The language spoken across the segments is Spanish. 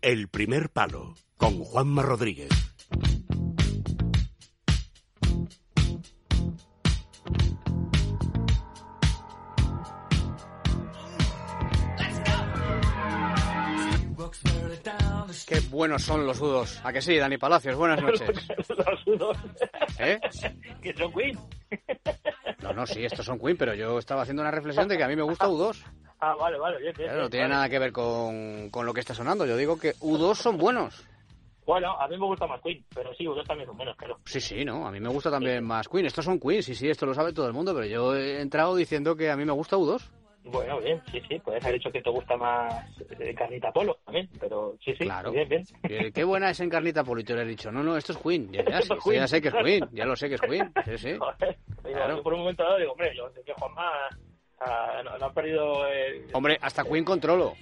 El primer palo con Juanma Rodríguez. Qué buenos son los udos. ¿A que sí, Dani Palacios? Buenas noches. los udos. ¿Eh? que son Queen. No, no, sí, estos son Queen, pero yo estaba haciendo una reflexión de que a mí me gusta U2. Ah, vale, vale, bien, bien. Claro, no tiene vale. nada que ver con, con lo que está sonando. Yo digo que U2 son buenos. Bueno, a mí me gusta más Queen, pero sí, unos también son buenos, claro. Sí, sí, ¿no? A mí me gusta también más Queen. Estos son Queen, sí, sí, esto lo sabe todo el mundo, pero yo he entrado diciendo que a mí me gusta U2. Bueno, bien, sí, sí, puedes haber dicho que te gusta más eh, Carnita Polo también, pero sí, sí, Claro. bien, bien. Eh, Qué buena es Encarnita Polito, le he dicho. No, no, esto es Queen. Ya, ya, Esto sí, es sí, ya Queen. sé que es Queen, ya lo sé que es Queen. Sí, sí. Joder, Claro. yo por un momento dado digo, hombre, yo sé que Juanma no, no ha perdido el... Hombre, hasta Queen controlo.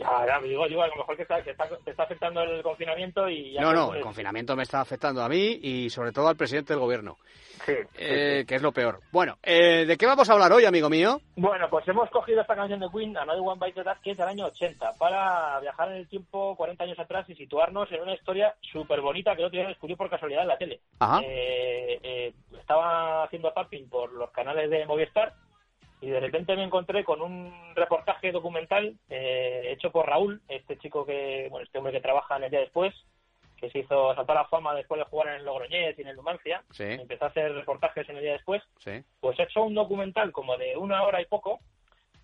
Ya, ya, digo, digo, a lo mejor que está, que está, te está afectando el confinamiento y... Ya No, no, el confinamiento me está afectando a mí y sobre todo al presidente del gobierno, sí, eh, sí. que es lo peor. Bueno, eh, ¿de qué vamos a hablar hoy, amigo mío? Bueno, pues hemos cogido esta canción de Queen, Another One Bite the Dust, que es del año 80, para viajar en el tiempo 40 años atrás y situarnos en una historia súper bonita que el otro día descubrí por casualidad en la tele. Ajá. Eh, eh, estaba haciendo tapping por los canales de Movistar y de repente me encontré con un reportaje documental eh, hecho por Raúl, este chico que, bueno, este hombre que trabaja en el día después, que se hizo saltar a la fama después de jugar en el Logroñés y en el Numancia. Sí. Empezó a hacer reportajes en el día después Sí. pues he hecho un documental como de una hora y poco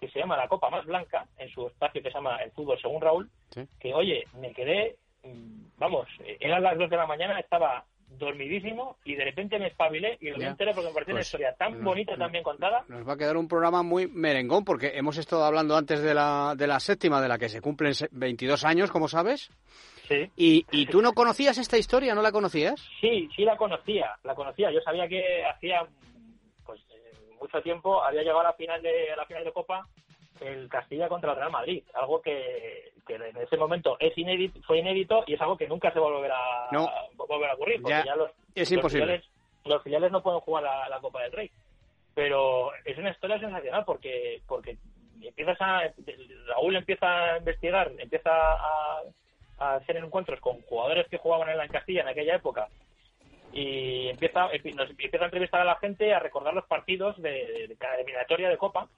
que se llama La Copa Más Blanca, en su espacio que se llama El Fútbol Según Raúl, Sí. que oye, me quedé, mm, vamos, eran las 2 de la mañana, estaba dormidísimo y de repente me espabilé y lo me enteré porque me pareció una Pues, historia tan bonita, no. tan bien contada. Nos va a quedar un programa muy merengón porque hemos estado hablando antes de la, de la séptima, de la que se cumplen se- 22 años, como sabes. Sí. Y, y tú no conocías esta historia, ¿no la conocías? Sí, sí la conocía, la conocía. Yo sabía que hacía pues eh, mucho tiempo había llegado a la final de a la final de Copa el Castilla contra el Real Madrid, algo que, que en ese momento es inédito, fue inédito y es algo que nunca se volverá No. a volver a ocurrir, porque Ya ya, los, es los imposible. filiales, los filiales no pueden jugar la, la Copa del Rey. Pero es una historia sensacional porque porque empiezas a Raúl empieza a investigar, empieza a, a hacer encuentros con jugadores que jugaban en la Castilla en aquella época y empieza empi- nos empieza a entrevistar a la gente a recordar los partidos de, de cada eliminatoria de Copa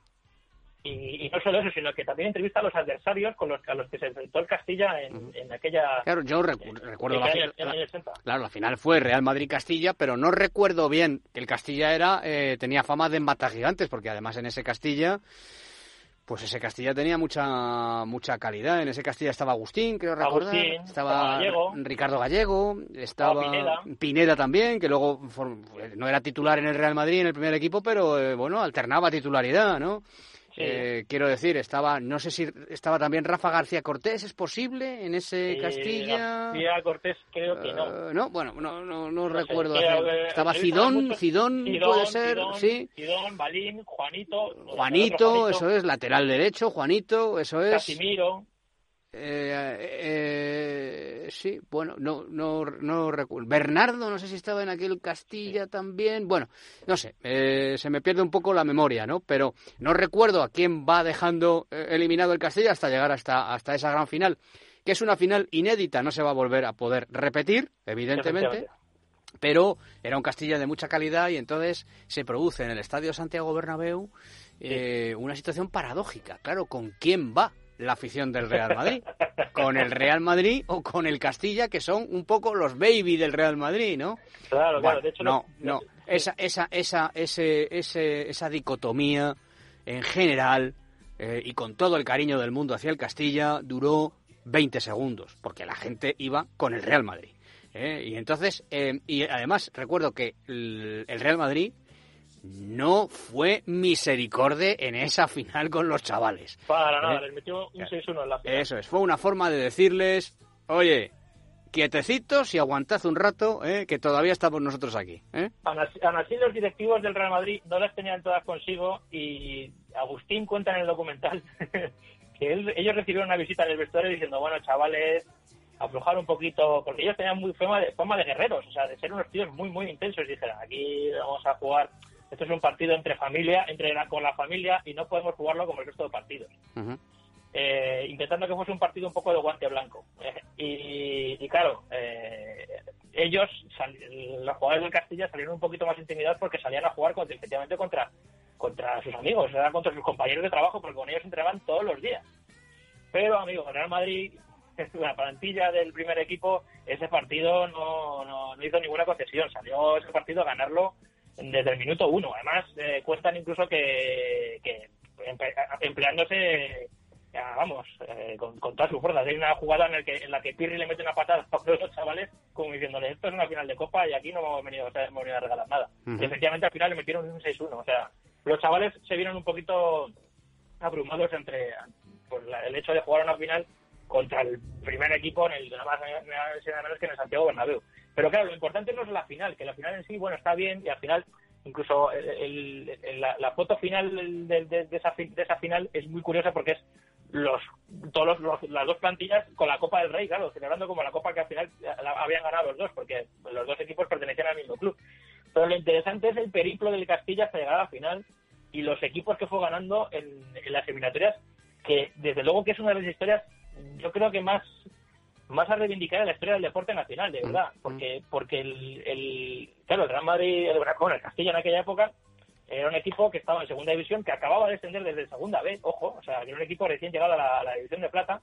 y, y no solo eso sino que también entrevista a los adversarios con los a los que se enfrentó el Castilla en, en aquella Claro, yo recu- recuerdo la, el fi- año- en el la- año 80. Claro, la final fue Real Madrid-Castilla, pero no recuerdo bien que el Castilla era eh, tenía fama de matar gigantes, porque además en ese Castilla, pues ese Castilla tenía mucha mucha calidad. En ese Castilla estaba Agustín, creo recordar, Agustín, estaba Gallego. Ricardo Gallego, estaba Estaba Pineda. también, que luego no era titular en el Real Madrid en el primer equipo, pero eh, bueno, alternaba titularidad, ¿no? Sí. Eh, quiero decir, estaba, no sé si estaba también Rafa García Cortés, ¿es posible en ese Eh, Castilla? García Cortés creo que no Eh, no, bueno, no, no, no No sé, recuerdo. que, eh, Estaba muchos- Cidón, puede ser, Cidón, sí. Cidón, Balín, Juanito, Juanito, otro eso es, lateral derecho, Juanito, eso es. Casimiro, Eh, eh, sí, bueno, no, no, no recuerdo. Bernardo, no sé si estaba en aquel Castilla también. Bueno, no sé, eh, se me pierde un poco la memoria, ¿no? Pero no recuerdo a quién va dejando eh, eliminado el Castilla hasta llegar hasta, hasta esa gran final, que es una final inédita, no se va a volver a poder repetir, evidentemente. pero era un Castilla de mucha calidad y entonces se produce en el Estadio Santiago Bernabéu eh, una situación paradójica. Claro, ¿con quién va la afición del Real Madrid? ¿Con el Real Madrid o con el Castilla, que son un poco los baby del Real Madrid, ¿no? Claro, Bueno, claro, de hecho no, lo- no. Esa, esa, esa, ese, ese, esa dicotomía en general eh, y con todo el cariño del mundo hacia el Castilla duró 20 segundos, porque la gente iba con el Real Madrid. ¿eh? Y entonces, eh, y además recuerdo que el Real Madrid no fue misericorde en esa final con los chavales. Para nada, ¿Eh? les metió un Claro. 6-1 en la final. Eso es, fue una forma de decirles, oye, quietecitos y aguantad un rato, ¿eh? que todavía estamos nosotros aquí. ¿eh? Así, los directivos del Real Madrid no las tenían todas consigo y Agustín cuenta en el documental que él- ellos recibieron una visita en el vestuario diciendo, bueno, chavales, aflojar un poquito, porque ellos tenían muy fama de, fama de guerreros, o sea, de ser unos tíos muy, muy intensos. Y dijeron, aquí vamos a jugar, esto es un partido entre familia, entre la, con la familia y no podemos jugarlo como el resto de partidos. Eh, intentando que fuese un partido un poco de guante blanco. y, y, claro, ellos, los jugadores del Castilla, salieron un poquito más intimidados porque salían a jugar contra, efectivamente contra, contra sus amigos, era contra sus compañeros de trabajo, porque con ellos entregaban todos los días. Pero, amigos, el Real Madrid, la plantilla del primer equipo, ese partido no, no, hizo ninguna concesión. Salió ese partido a ganarlo desde el minuto uno. Además, eh, cuentan incluso que, que empleándose vamos, eh, con, todas sus fuerzas. Hay una jugada en, el que, en la que Pirri le mete una patada a los chavales, como diciéndole, esto es una final de Copa y aquí no hemos venido, a regalar nada. Y efectivamente al final le metieron un 6-1. O sea, los chavales se vieron un poquito abrumados entre pues, el hecho de jugar una final contra el primer equipo en el nada más nada menos que en el Santiago Bernabéu. Pero claro, lo importante no es la final, que la final en sí, bueno, está bien y al final incluso la, foto final de, de, esa, de esa final es muy curiosa porque es los todos las dos plantillas con la Copa del Rey, claro, celebrando como la Copa que al final habían ganado los dos, porque los dos equipos pertenecían al mismo club. Pero lo interesante es el periplo del Castilla hasta llegar a la final y los equipos que fue ganando en, las eliminatorias, que desde luego que es una de las historias, yo creo que más más a reivindicar en la historia del deporte nacional, de verdad, mm, porque porque el, el claro, el Real Madrid, el, bueno, el Castilla en aquella época era un equipo que estaba en segunda división, que acababa de descender desde segunda vez, ojo, o sea, que era un equipo recién llegado a la, división de plata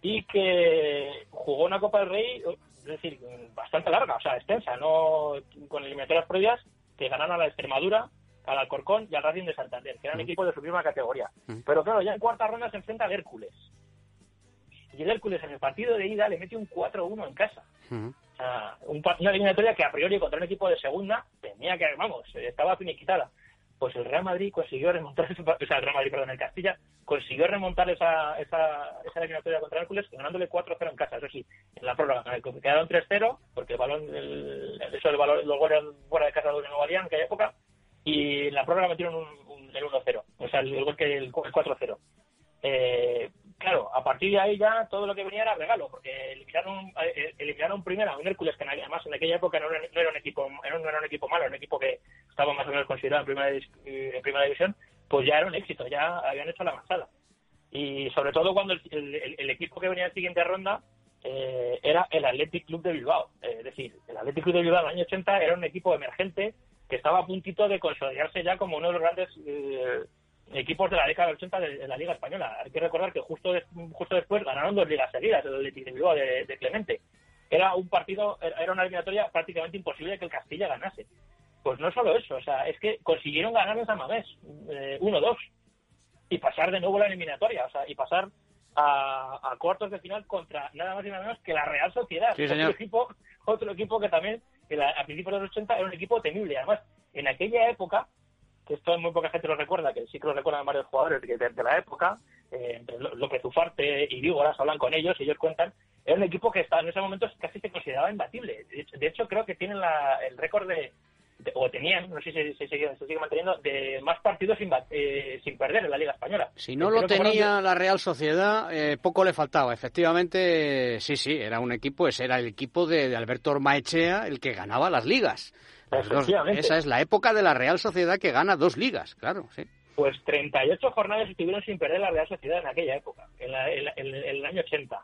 y que jugó una Copa del Rey, es decir, bastante larga, o sea, extensa, no con eliminatorias previas que ganaron a la Extremadura, al Alcorcón y al Racing de Santander, que eran mm. equipos de su misma categoría. Mm. Pero claro, ya en cuarta ronda se enfrenta al Hércules. Y el Hércules en el partido de ida le mete un 4-1 en casa. Mm. O sea, una eliminatoria que a priori contra un equipo de segunda tenía que, vamos, estaba finiquitada pues el Real Madrid consiguió remontar, o sea, el Real Madrid, perdón, el Castilla consiguió remontar esa, esa, esa eliminatoria contra Hércules ganándole 4-0 en casa, eso sí, en la prórroga, quedaron 3-0, porque el balón, el, eso, el balón, los goles fuera de casa de no valían en aquella época, y en la prórroga metieron un, el 1-0, o sea, el gol que el, 4-0. Eh, claro, a partir de ahí ya todo lo que venía era regalo, porque eliminaron, eh, eliminaron primero a un Hércules que además en aquella época no era, un equipo no era un equipo malo, era un equipo que estaba más o menos considerado en primera, eh, en primera división, pues ya era un éxito, ya habían hecho la masada. Y sobre todo cuando el, equipo que venía en la siguiente ronda eh, era el Athletic Club de Bilbao. es decir, el Athletic Club de Bilbao en el año 80 era un equipo emergente que estaba a puntito de consolidarse ya como uno de los grandes equipos de la década del 80 de, la Liga Española. Hay que recordar que justo, justo después ganaron dos ligas seguidas, el Atlético de Bilbao de, Clemente. Era un partido, era una eliminatoria prácticamente imposible que el Castilla ganase. Pues no solo eso, o sea, es que consiguieron ganar a Mamés, eh, 1-2, y pasar de nuevo la eliminatoria, o sea, y pasar a, cuartos de final contra nada más y nada menos que la Real Sociedad. otro, equipo, otro equipo que también, a principios de los 80, era un equipo temible. Además, en aquella época, que esto muy poca gente lo recuerda, que sí que lo recuerdan varios jugadores de, la época, eh, López Ufarte y Dígoras hablan con ellos y ellos cuentan, era un equipo que estaba en ese momento casi se consideraba imbatible. De hecho, creo que tienen el récord de, o tenían, no sé si se, sigue, manteniendo, de más partidos sin, eh, sin perder en la Liga Española. Si no lo tenía la Real Sociedad, eh, poco le faltaba. Efectivamente, sí, sí, era un equipo, ese era el equipo de, Alberto Ormaechea el que ganaba las ligas. Esa es la época de la Real Sociedad que gana dos ligas, claro, sí. Pues 38 jornadas estuvieron sin perder la Real Sociedad en aquella época, en, en el año 80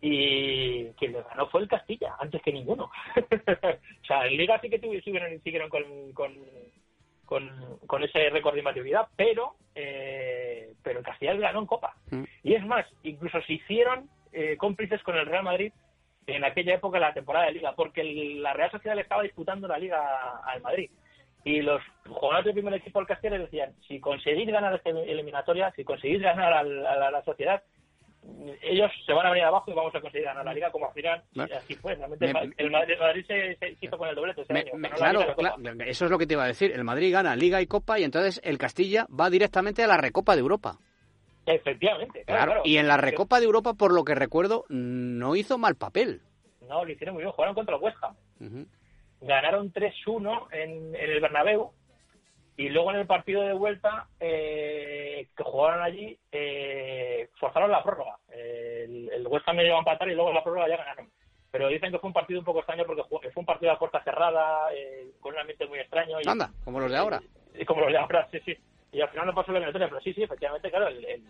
y quien le ganó fue el Castilla, antes que ninguno. o sea, en Liga sí que tuvieron, siguieron con, con, con, ese récord de imbatibilidad, pero, eh, pero el Castilla le ganó en Copa. Mm. Y es más, incluso se hicieron eh, cómplices con el Real Madrid en aquella época la temporada de Liga, porque la Real Sociedad le estaba disputando la Liga al Madrid. Y los jugadores del primer equipo del Castilla decían, si conseguís ganar esta eliminatoria, si conseguís ganar a la sociedad, ellos se van a venir abajo y vamos a conseguir ganar la liga como al final así fue realmente el, Madrid, se, hizo con el doblete claro, eso es lo que te iba a decir. El Madrid gana liga y copa y entonces el Castilla va directamente a la recopa de Europa efectivamente claro, y en la recopa de Europa por lo que recuerdo no hizo mal papel no lo hicieron muy bien jugaron contra el West Ham ganaron 3-1 en, en el Bernabéu y luego en el partido de vuelta eh, que jugaron allí, eh, forzaron la prórroga. el, el West Ham me a empatar y luego en la prórroga ya ganaron. Pero dicen que fue un partido un poco extraño porque fue un partido a puerta cerrada, eh, con un ambiente muy extraño. Y, Anda, como los de ahora. Y, como los de ahora, sí, sí. Y al final no pasó la eliminatoria, pero sí, sí, efectivamente, claro, el,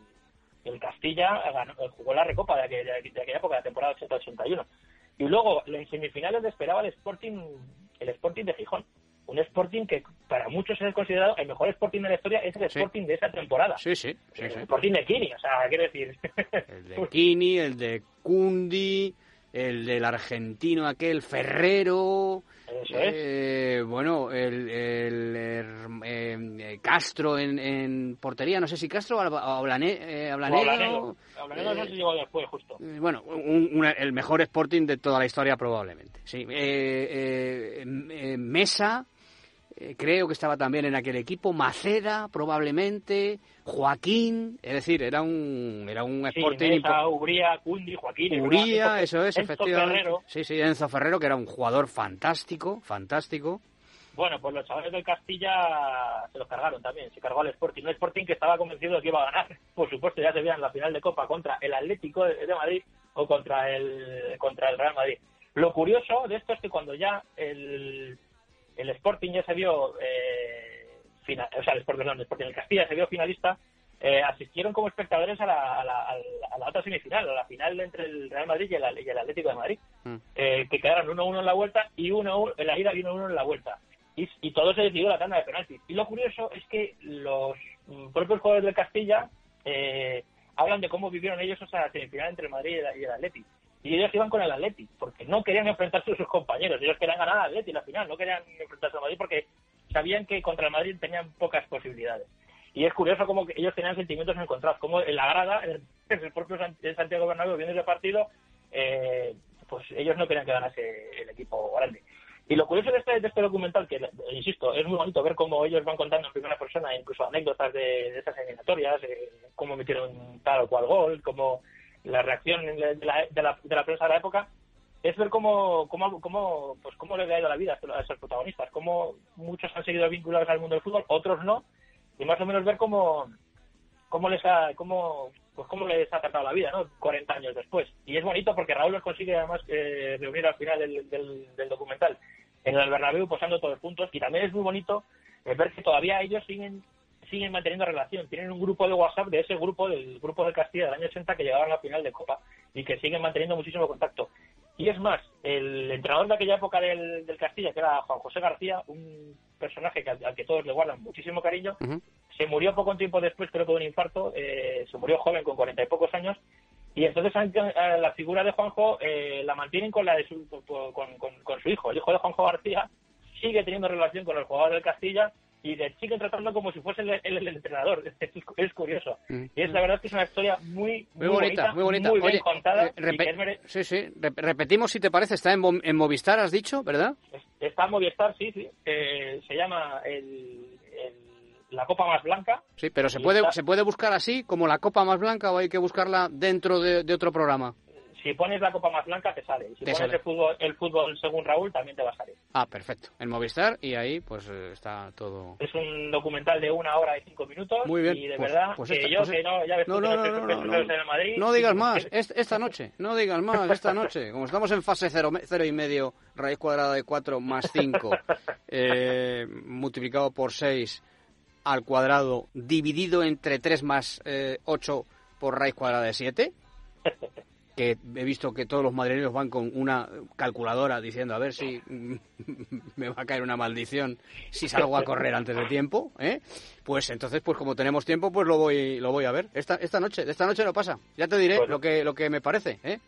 el Castilla ganó, jugó la recopa de aquella, de aquella época, la temporada 80-81. Y luego en semifinales le esperaba el Sporting, el Sporting de Gijón. Un Sporting que para muchos es considerado el mejor Sporting de la historia, es el Sporting de esa temporada. Sí, sí. sí, el sí. Sporting de Kini, o sea, quiero decir. El de Kini, el de Cundi, el del argentino aquel Ferrero. Eso es. eh, bueno, el, el, el, eh, Castro en, en portería, no sé si Castro o Ablane- eh, Ablanedo. Ablanedo. Ablanedo no Eh, se llegó después, justo. Eh, Bueno, un- un- el mejor Sporting de toda la historia probablemente. Sí. Eh, eh, eh, Mesa, eh, creo que estaba también en aquel equipo. Maceda, probablemente. Joaquín, es decir, era un era un Sí, Sporting Uría, Cundi, Joaquín. Uría, eso es, Enzo efectivamente. Ferrero. Sí, sí, Enzo Ferrero, que era un jugador fantástico, fantástico. Bueno, pues los chavales del Castilla se los cargaron también. Se cargó al Sporting. Un Sporting que estaba convencido de que iba a ganar. Por supuesto, ya se veía en la final de Copa contra el Atlético de de Madrid o contra el, contra el Real Madrid. Lo curioso de esto es que cuando ya el, el Sporting ya se vio, eh, final, o sea, el Sporting, perdón, el Sporting, el Castilla se vio finalista, eh, asistieron como espectadores a la, a, la, a otra semifinal, a la final entre el Real Madrid y el, y el Atlético de Madrid Mm. eh, que quedaron 1-1 en la vuelta y 1 en la ida y 1-1 en la vuelta. Y, y todo se decidió la tanda de penaltis. Y lo curioso es que los mm, propios jugadores del Castilla eh, hablan de cómo vivieron ellos esa semifinal entre el Madrid y el, y el Atleti. Y ellos iban con el Atleti, porque no querían enfrentarse a sus compañeros. Ellos querían ganar al Atleti la final, no querían enfrentarse al Madrid porque sabían que contra el Madrid tenían pocas posibilidades. Y es curioso cómo ellos tenían sentimientos encontrados, como en la grada, en el, propio Santiago Bernabéu, viendo ese partido, eh, pues ellos no querían que ganase el equipo grande. Y lo curioso de este, de este documental, que insisto, es muy bonito ver cómo ellos van contando en primera persona, incluso anécdotas de, de esas eliminatorias, eh, cómo metieron tal o cual gol, cómo la reacción de la, de la, de la prensa de la época, es ver cómo, cómo, cómo, pues cómo le ha ido la vida a esos protagonistas, cómo muchos han seguido vinculados al mundo del fútbol, otros no, y más o menos ver cómo, cómo les ha, cómo, pues cómo les ha tratado la vida, ¿no? 40 años después. Y es bonito porque Raúl los consigue además eh, reunir al final del, del, del documental en el Bernabéu posando todos juntos y también es muy bonito eh, ver que todavía ellos siguen siguen manteniendo relación. Tienen un grupo de WhatsApp de ese grupo, del grupo de Castilla del año 80 que llegaban a la final de Copa y que siguen manteniendo muchísimo contacto. Y es más, el entrenador de aquella época del, del Castilla, que era Juan José García, un personaje que, al, al que todos le guardan muchísimo cariño, Ujú. se murió poco tiempo después, creo que de un infarto, eh, se murió joven, con cuarenta y pocos años, y entonces eh, la figura de Juanjo eh, la mantienen con la de su, con, con- con su hijo. El hijo de Juanjo García sigue teniendo relación con los jugadores del Castilla y le siguen tratando como si fuese el, el- el entrenador. Es, es curioso. Mm. Y es la verdad que es una historia muy, Muy bonita, muy bonita. muy bien contada. eh, y repe- que es mere- sí, sí, re- repetimos si te parece, está en, en Movistar, has dicho, ¿verdad? es- está en Movistar, sí, sí. Eh, se llama el- La Copa Más Blanca. Sí, pero se puede, está- se puede buscar así, como la copa más blanca, o hay que buscarla dentro de, de otro programa. Si pones la Copa Más Blanca, te sale. Y si Te pones sale. El, fútbol, el fútbol según Raúl, también te va a salir. Ah, perfecto. En Movistar y ahí pues eh, está todo. Es un documental de una hora y cinco minutos. Muy bien. Y de Pues- verdad, pues que esta- yo, pues que no, ya ves No, tú que no, no, no, no, no, no. en Madrid. No digas más, est- esta noche, no digas más, esta noche. Como estamos en fase cero, cero y medio, raíz cuadrada de 4 más 5, eh, multiplicado por 6 al cuadrado, dividido entre 3 más eh, 8 por raíz cuadrada de 7. Que he visto que todos los madrileños van con una calculadora diciendo a ver si me va a caer una maldición si salgo a correr antes de tiempo, ¿eh? Pues entonces, pues como tenemos tiempo, pues lo voy, lo voy a ver. Esta, esta noche, de esta noche no pasa. Ya te diré Bueno. lo que, lo que me parece, ¿eh?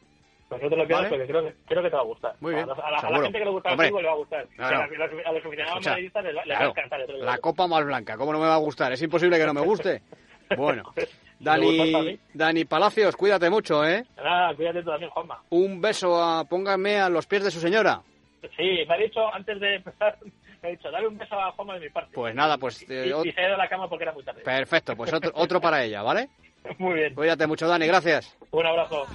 Pues no te lo Vale. porque creo que, creo que te va a gustar. Muy bien, A, la, a la gente que le gusta Hombre. el fútbol le va a gustar. Claro. A, los, a los aficionados madridistas les, va- les va a claro, encantar. la copa más blanca, ¿cómo no me va a gustar? Es imposible que no me guste. Bueno, Dani. Dani Palacios, cuídate mucho, ¿eh? Nada, cuídate tú también, Juanma. Un beso, a, póngame a los pies de su señora. Sí, me ha dicho antes de empezar, me ha dicho, dale un beso a Juanma de mi parte. Pues nada, pues eh, y, se ha ido a la cama porque era muy tarde. perfecto, pues otro, otro para ella, ¿vale? Muy bien. Cuídate mucho, Dani, gracias. Un abrazo.